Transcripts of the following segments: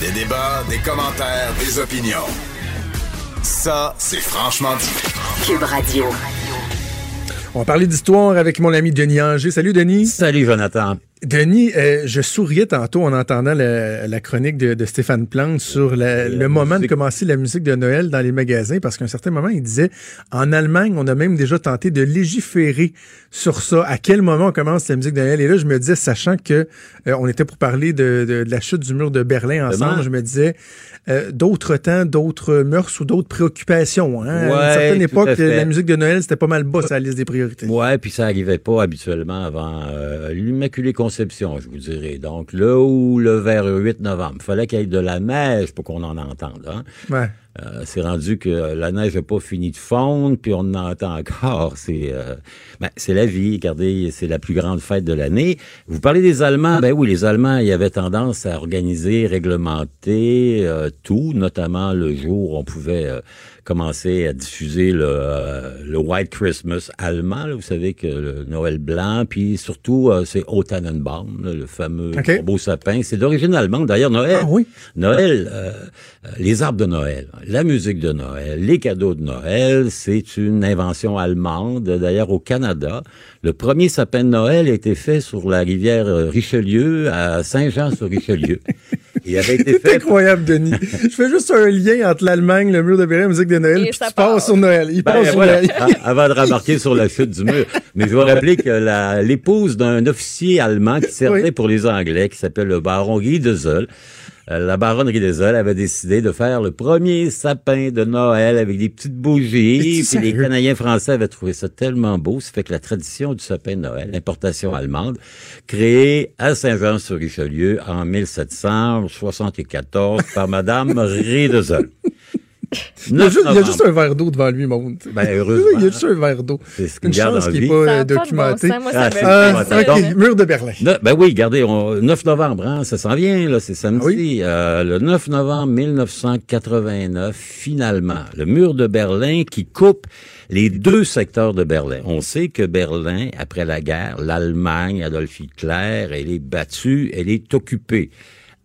Des débats, des commentaires, des opinions. Ça, c'est franchement dit. Cube Radio. On va parler d'histoire avec mon ami Denis Anger. Salut Denis. Salut Jonathan. Denis, euh, je souriais tantôt en entendant la, la chronique de, de, Stéphane Plante sur la, le moment de commencer la musique de Noël dans les magasins, parce qu'à un certain moment, il disait, en Allemagne, on a même déjà tenté de légiférer sur ça. À quel moment on commence la musique de Noël? Et là, je me disais, sachant que euh, on était pour parler de, de, de, la chute du mur de Berlin ensemble, je me disais, euh, d'autres temps, d'autres mœurs ou d'autres préoccupations. Hein? Ouais, à une certaine époque, la musique de Noël, c'était pas mal bas sur la liste des priorités. Ouais, puis ça arrivait pas habituellement avant euh, l'Immaculée Conception, je vous dirais. Donc, là où le vers 8 novembre, il fallait qu'il y ait de la neige pour qu'on en entende. Hein? Euh, c'est rendu que la neige n'a pas fini de fondre, puis on en entend encore. C'est euh, ben, c'est la vie. Regardez, c'est la plus grande fête de l'année. Vous parlez des Allemands. Ben oui, les Allemands, ils avaient tendance à organiser, réglementer euh, tout, notamment le jour où on pouvait euh, commencer à diffuser le, euh, le White Christmas allemand. Là, vous savez que le Noël blanc, puis surtout c'est Tannenbaum, là, le fameux Okay. beau sapin. C'est d'origine allemande. D'ailleurs, Noël, Ah oui? Noël, euh, les arbres de Noël, la musique de Noël, les cadeaux de Noël, c'est une invention allemande. D'ailleurs, au Canada, le premier sapin de Noël a été fait sur la rivière euh, Richelieu à Saint-Jean-sur-Richelieu. Il avait été C'est fait incroyable, Denis. Je fais juste un lien entre l'Allemagne, le mur de Berlin, la musique de Noël, Et puis ça tu passes part. sur Noël. Il Ben, passe sur voilà, Noël. a- avant de remarquer sur la chute du mur. Mais je vais rappeler que l'épouse d'un officier allemand qui servait Oui. pour les Anglais, qui s'appelle le baron Guy de Zoll, euh, la baronne Riedesel avait décidé de faire le premier sapin de Noël avec des petites bougies. Puis les? Canadiens français avaient trouvé ça tellement beau. Ça fait que la tradition du sapin de Noël, l'importation allemande, créée à Saint-Jean-sur-Richelieu en 1774 par Madame Riedesel. Il y a, juste, il y a juste un verre d'eau devant lui, mon. Ben, heureusement. Il y a juste un verre d'eau. C'est ce Une qu'il garde chance vie. n'est pas Ça euh, de bon documenté. sens. Moi, ça Ah, me c'est fait Ah, documenté. penser, ok, mur de Berlin. Ben oui, regardez, on, 9 novembre, hein, ça s'en vient, là, c'est samedi. Oui? Euh, le 9 novembre 1989, finalement, le mur de Berlin qui coupe les deux secteurs de Berlin. On sait que Berlin, après la guerre, l'Allemagne, Adolf Hitler, elle est battue, elle est occupée.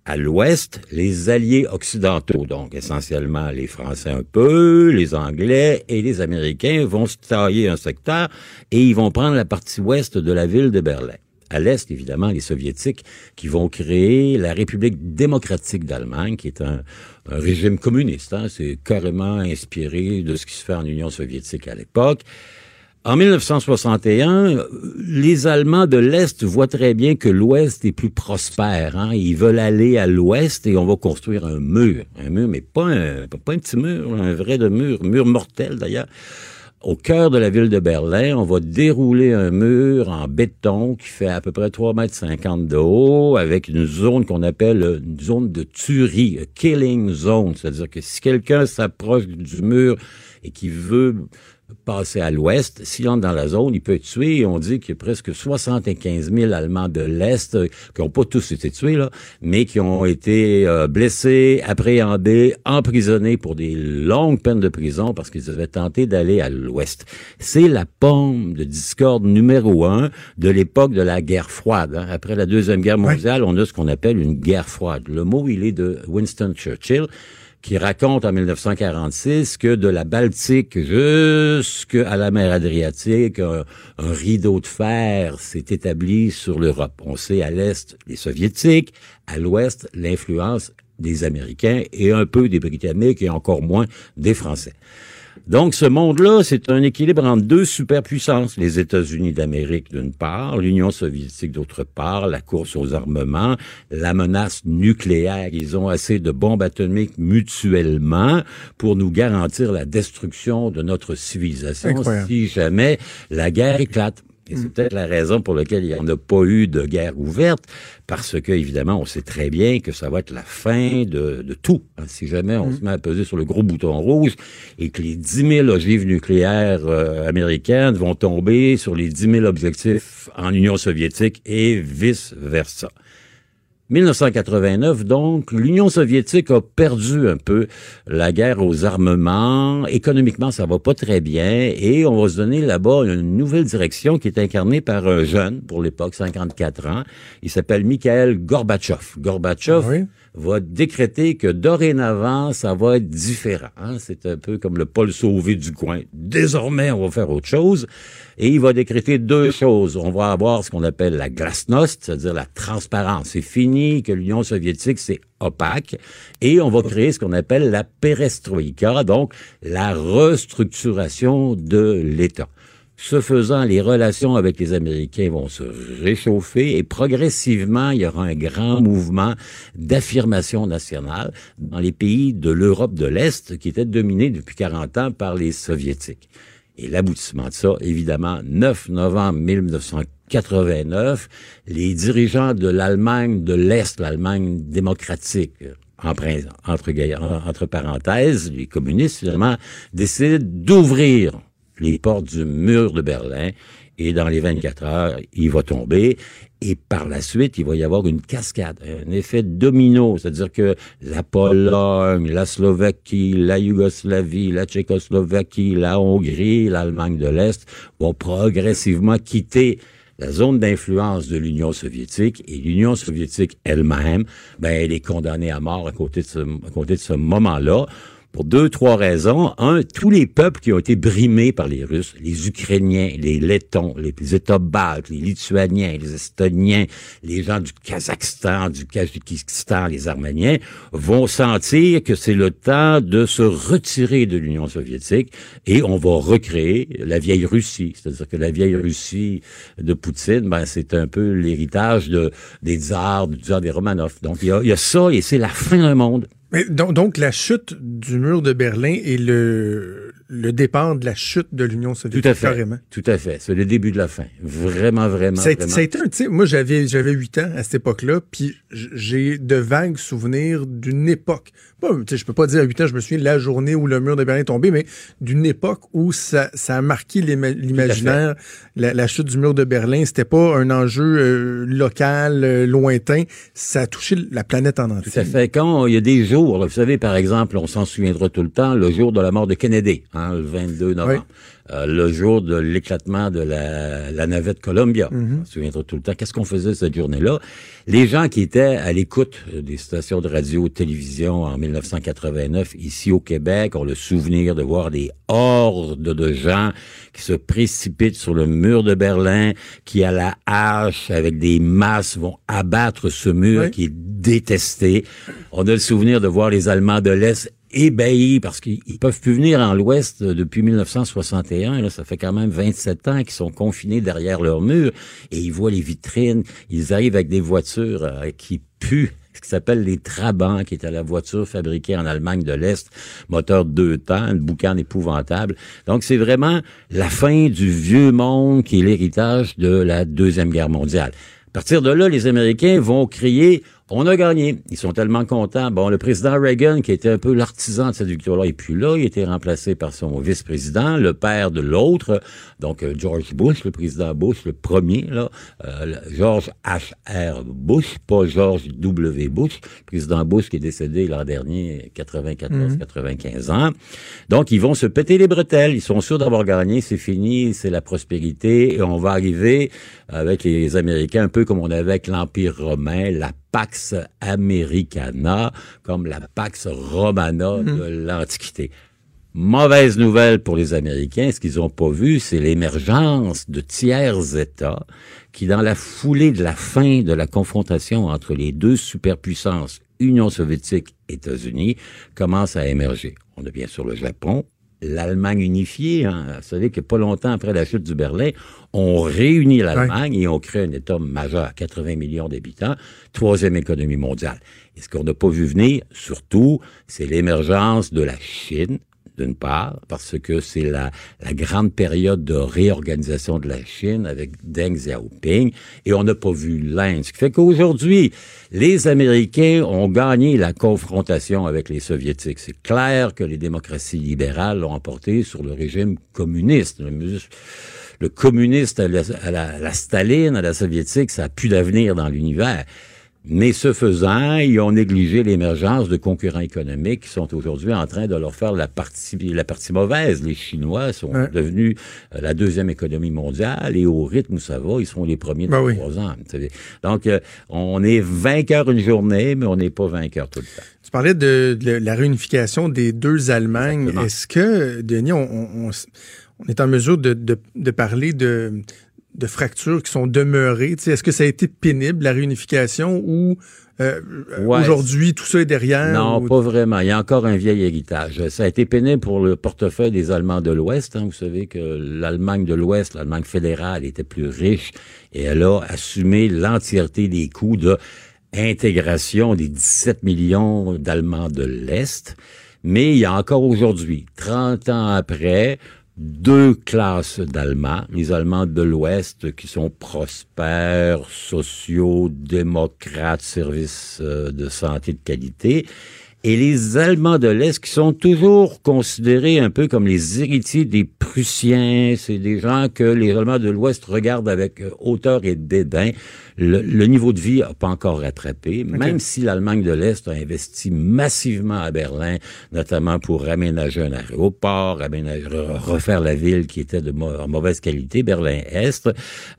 À l'ouest, les alliés occidentaux, donc essentiellement les Français un peu, les Anglais et les Américains vont se tailler un secteur et ils vont prendre la partie ouest de la ville de Berlin. À l'est, évidemment, les Soviétiques qui vont créer la République démocratique d'Allemagne, qui est un, régime communiste. Hein, C'est carrément inspiré de ce qui se fait en Union soviétique à l'époque. En 1961, euh, les Allemands de l'Est voient très bien que l'Ouest est plus prospère. Hein? Ils veulent aller à l'Ouest et on va construire un mur. Un mur, mais pas un, pas un petit mur, un vrai de mur, mur mortel d'ailleurs. Au cœur de la ville de Berlin, on va dérouler un mur en béton qui fait à peu près 3 mètres 50 de haut avec une zone qu'on appelle une zone de tuerie, a killing zone. C'est-à-dire que si quelqu'un s'approche du mur et qui veut passer à l'ouest, s'il entre dans la zone, il peut être tué. On dit qu'il y a presque 75 000 Allemands de l'Est euh, qui n'ont pas tous été tués, là, mais qui ont été euh, blessés, appréhendés, emprisonnés pour des longues peines de prison parce qu'ils avaient tenté d'aller à l'ouest. C'est la pomme de discorde numéro un de l'époque de la guerre froide. hein. Après la Deuxième Guerre mondiale, on a ce qu'on appelle une guerre froide. Le mot, il est de Winston Churchill qui raconte en 1946 que de la Baltique jusqu'à la mer Adriatique, un, rideau de fer s'est établi sur l'Europe. On sait à l'est les soviétiques, à l'ouest l'influence des Américains et un peu des Britanniques et encore moins des Français. Donc, ce monde-là, c'est un équilibre entre deux superpuissances. Les États-Unis d'Amérique, d'une part, l'Union soviétique, d'autre part, la course aux armements, la menace nucléaire. Ils ont assez de bombes atomiques mutuellement pour nous garantir la destruction de notre civilisation Incroyable. si jamais la guerre éclate. Et c'est peut-être la raison pour laquelle il n'y en a pas eu de guerre ouverte, parce que, évidemment, on sait très bien que ça va être la fin de, de tout. hein. Si jamais on se met à peser sur le gros bouton rouge et que les 10 000 ogives nucléaires euh, américaines vont tomber sur les 10 000 objectifs en Union soviétique et vice-versa. 1989, donc, l'Union soviétique a perdu un peu la guerre aux armements. Économiquement, ça va pas très bien et on va se donner là-bas une nouvelle direction qui est incarnée par un jeune, pour l'époque, 54 ans. Il s'appelle Mikhail Gorbatchev. Gorbatchev va décréter que dorénavant, ça va être différent. Hein. C'est un peu comme le pôle sauvé du coin. Désormais, on va faire autre chose. Et il va décréter deux choses. On va avoir ce qu'on appelle la glasnost, c'est-à-dire la transparence. C'est fini que l'Union soviétique, c'est opaque. Et on va créer ce qu'on appelle la perestroïka, donc la restructuration de l'État. Ce faisant, les relations avec les Américains vont se réchauffer et progressivement, il y aura un grand mouvement d'affirmation nationale dans les pays de l'Europe de l'Est qui étaient dominés depuis 40 ans par les Soviétiques. Et l'aboutissement de ça, évidemment, 9 novembre 1989, les dirigeants de l'Allemagne de l'Est, l'Allemagne démocratique, en, entre, entre parenthèses, les communistes, finalement, décident d'ouvrir les portes du mur de Berlin et dans les 24 heures, il va tomber. Et par la suite, il va y avoir une cascade, un effet domino, c'est-à-dire que la Pologne, la Slovaquie, la Yougoslavie, la Tchécoslovaquie, la Hongrie, l'Allemagne de l'Est vont progressivement quitter la zone d'influence de l'Union soviétique et l'Union soviétique elle-même, ben, elle est condamnée à mort à côté de ce, à côté de ce moment-là pour deux, trois raisons. Un, tous les peuples qui ont été brimés par les Russes, les Ukrainiens, les Lettons, les États baltes, les Lituaniens, les Estoniens, les gens du Kazakhstan, du Kazakhstan, les Arméniens, vont sentir que c'est le temps de se retirer de l'Union soviétique et on va recréer la vieille Russie. C'est-à-dire que la vieille Russie de Poutine, ben, c'est un peu l'héritage de, des tsars, du tsar des Romanov. Donc, il y a, y a ça et c'est la fin d'un monde. Mais donc, donc, la chute du mur de Berlin et le, le départ de la chute de l'Union soviétique, tout à fait, carrément. Tout à fait. C'est le début de la fin. Vraiment, vraiment. Ça a, vraiment. ça a été un, tu sais, moi, j'avais, j'avais 8 ans à cette époque-là, puis j'ai de vagues souvenirs d'une époque. Sais, je peux pas dire à 8 ans, je me souviens de la journée où le mur de Berlin est tombé, mais d'une époque où ça, ça a marqué l'imaginaire. La, la, chute du mur de Berlin, c'était pas un enjeu euh, local, euh, lointain. Ça a touché la planète en entier. Tout à fait. Quand il y a des jours, vous savez, par exemple, on s'en souviendra tout le temps, le jour de la mort de Kennedy, hein, le 22 novembre. Oui. Euh, le jour de l'éclatement de la, la, navette Columbia. Mm -hmm. On se souviendra tout le temps. Qu'est-ce qu'on faisait cette journée-là? Les gens qui étaient à l'écoute des stations de radio, télévision en 1989, ici au Québec, ont le souvenir de voir des hordes de gens qui se précipitent sur le mur de Berlin, qui à la hache, avec des masses, vont abattre ce mur oui. qui est détesté. On a le souvenir de voir les Allemands de l'Est ébahis parce qu'ils peuvent plus venir en l'Ouest depuis 1961. Là, ça fait quand même 27 ans qu'ils sont confinés derrière leur mur et ils voient les vitrines. Ils arrivent avec des voitures euh, qui puent ce qui s'appelle les Trabants, qui était la voiture fabriquée en Allemagne de l'Est, moteur deux temps, une boucan épouvantable. Donc, c'est vraiment la fin du vieux monde qui est l'héritage de la Deuxième Guerre mondiale. À partir de là, les Américains vont crier on a gagné. Ils sont tellement contents. Bon, le président Reagan, qui était un peu l'artisan de cette victoire-là, et puis là, il a été remplacé par son vice-président, le père de l'autre, donc euh, George Bush, le président Bush, le premier, là, euh, George H.R. Bush, pas George W. Bush, président Bush qui est décédé l'an dernier, 94-95 mmh. ans. Donc, ils vont se péter les bretelles. Ils sont sûrs d'avoir gagné. C'est fini, c'est la prospérité, et on va arriver avec les Américains un peu comme on avait avec l'Empire romain, la Pax Americana, comme la Pax Romana mmh. de l'Antiquité. Mauvaise nouvelle pour les Américains, ce qu'ils n'ont pas vu, c'est l'émergence de tiers États qui, dans la foulée de la fin de la confrontation entre les deux superpuissances, Union soviétique, États-Unis, commencent à émerger. On a bien sûr le Japon, l'Allemagne unifiée. Hein. Vous savez que pas longtemps après la chute du Berlin, on réunit l'Allemagne et on crée un État majeur, 80 millions d'habitants, troisième économie mondiale. Et ce qu'on n'a pas vu venir, surtout, c'est l'émergence de la Chine, d'une part, parce que c'est la, la, grande période de réorganisation de la Chine avec Deng Xiaoping, et on n'a pas vu l'Inde. Ce qui fait qu'aujourd'hui, les Américains ont gagné la confrontation avec les Soviétiques. C'est clair que les démocraties libérales l'ont emporté sur le régime communiste. Le, communiste à la, à, la, à la, Staline, à la soviétique, ça a plus d'avenir dans l'univers. Mais ce faisant, ils ont négligé l'émergence de concurrents économiques qui sont aujourd'hui en train de leur faire la partie, la partie mauvaise. Les Chinois sont devenus euh, la deuxième économie mondiale et au rythme où ça va, ils sont les premiers de ben trois ans. Donc, euh, on est vainqueur une journée, mais on n'est pas vainqueur tout le temps. Tu parlais de, la réunification des deux Allemagnes. Est-ce que, Denis, on, est en mesure de, de parler de de fractures qui sont demeurées. Est-ce que ça a été pénible, la réunification, ou euh, aujourd'hui, tout ça est derrière? Non, pas vraiment. Il y a encore un vieil héritage. Ça a été pénible pour le portefeuille des Allemands de l'Ouest. Hein. Vous savez que l'Allemagne de l'Ouest, l'Allemagne fédérale, était plus riche et elle a assumé l'entièreté des coûts de intégration des 17 millions d'Allemands de l'Est. Mais il y a encore aujourd'hui, 30 ans après, deux classes d'Allemands, les Allemands de l'Ouest qui sont prospères, sociaux, démocrates, services euh, de santé de qualité, et les Allemands de l'Est qui sont toujours considérés un peu comme les héritiers des Prussiens. C'est des gens que les Allemands de l'Ouest regardent avec euh, hauteur et dédain. Le, niveau de vie n'a pas encore rattrapé, même si l'Allemagne de l'Est a investi massivement à Berlin, notamment pour aménager un aéroport, aménager, refaire la ville qui était de mauvaise qualité, Berlin-Est.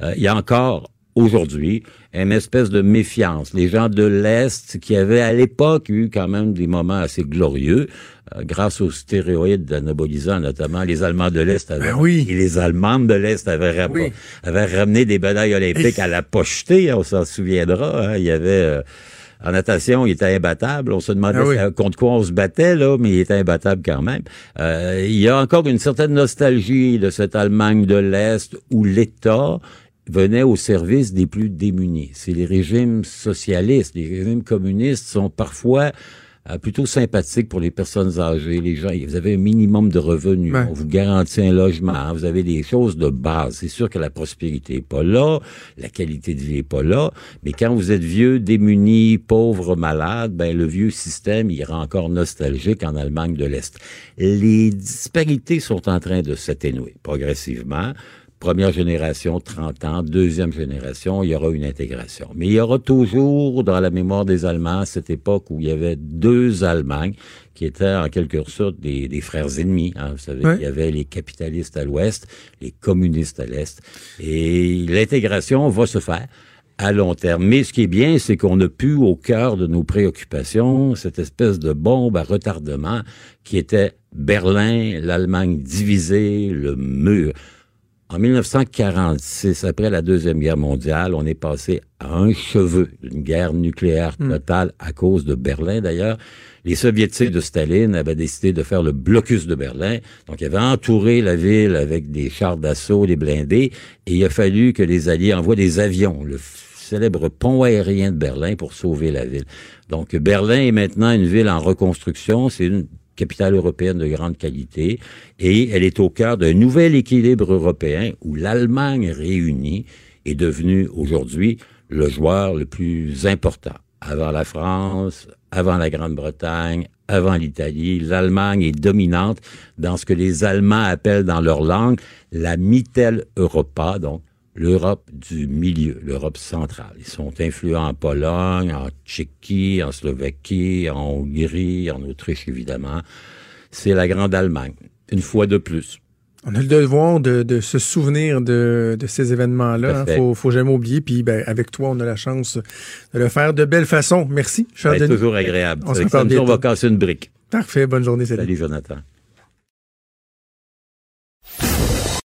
Euh, il y a encore aujourd'hui une espèce de méfiance. Les gens de l'Est qui avaient à l'époque eu quand même des moments assez glorieux, euh, grâce aux stéroïdes anabolisants notamment, les Allemands de l'Est avaient, ben oui. et les Allemandes de l'Est avaient, avaient, ramené des médailles olympiques à la pochetée, on s'en souviendra. Hein. Il y avait... Euh, en natation, il était imbattable. On se demandait ah contre quoi on se battait, là, mais il était imbattable quand même. Euh, il y a encore une certaine nostalgie de cette Allemagne de l'Est où l'État venait au service des plus démunis. C'est les régimes socialistes, les régimes communistes sont parfois euh, plutôt sympathiques pour les personnes âgées, les gens. Vous avez un minimum de revenus, on vous garantit un logement, vous avez des choses de base. C'est sûr que la prospérité est pas là, la qualité de vie est pas là, mais quand vous êtes vieux, démuni, pauvre, malade, ben le vieux système il rend encore nostalgique en Allemagne de l'Est. Les disparités sont en train de s'atténuer progressivement première génération, 30 ans, deuxième génération, il y aura une intégration. Mais il y aura toujours dans la mémoire des Allemands cette époque où il y avait deux Allemagnes qui étaient en quelque sorte des, frères ennemis. Hein. Vous savez, il y avait les capitalistes à l'ouest, les communistes à l'est. Et l'intégration va se faire à long terme. Mais ce qui est bien, c'est qu'on a pu, au cœur de nos préoccupations, cette espèce de bombe à retardement qui était Berlin, l'Allemagne divisée, le mur. En 1946, après la Deuxième Guerre mondiale, on est passé à un cheveu d'une guerre nucléaire hmm. totale à cause de Berlin d'ailleurs. Les soviétiques de Staline avaient décidé de faire le blocus de Berlin. Donc, ils avaient entouré la ville avec des chars d'assaut, des blindés, et il a fallu que les Alliés envoient des avions, le célèbre pont aérien de Berlin pour sauver la ville. Donc, Berlin est maintenant une ville en reconstruction. C'est une capitale européenne de grande qualité, et elle est au cœur d'un nouvel équilibre européen où l'Allemagne réunie est devenue aujourd'hui le joueur le plus important. Avant la France, avant la Grande-Bretagne, avant l'Italie, l'Allemagne est dominante dans ce que les Allemands appellent dans leur langue la Mitteleuropa, donc l'Europe du milieu, l'Europe centrale. Ils sont influents en Pologne, en Tchéquie, en Slovaquie, en Hongrie, en Autriche, évidemment. C'est la Grande Allemagne, une fois de plus. On a le devoir de, se souvenir de, ces événements-là. Il hein. faut, faut jamais oublier. Puis ben, avec toi, on a la chance de le faire de belle façon. Merci, C'est toujours agréable. On, se on va casser une brique. Parfait. Bonne journée. Salut, Jonathan.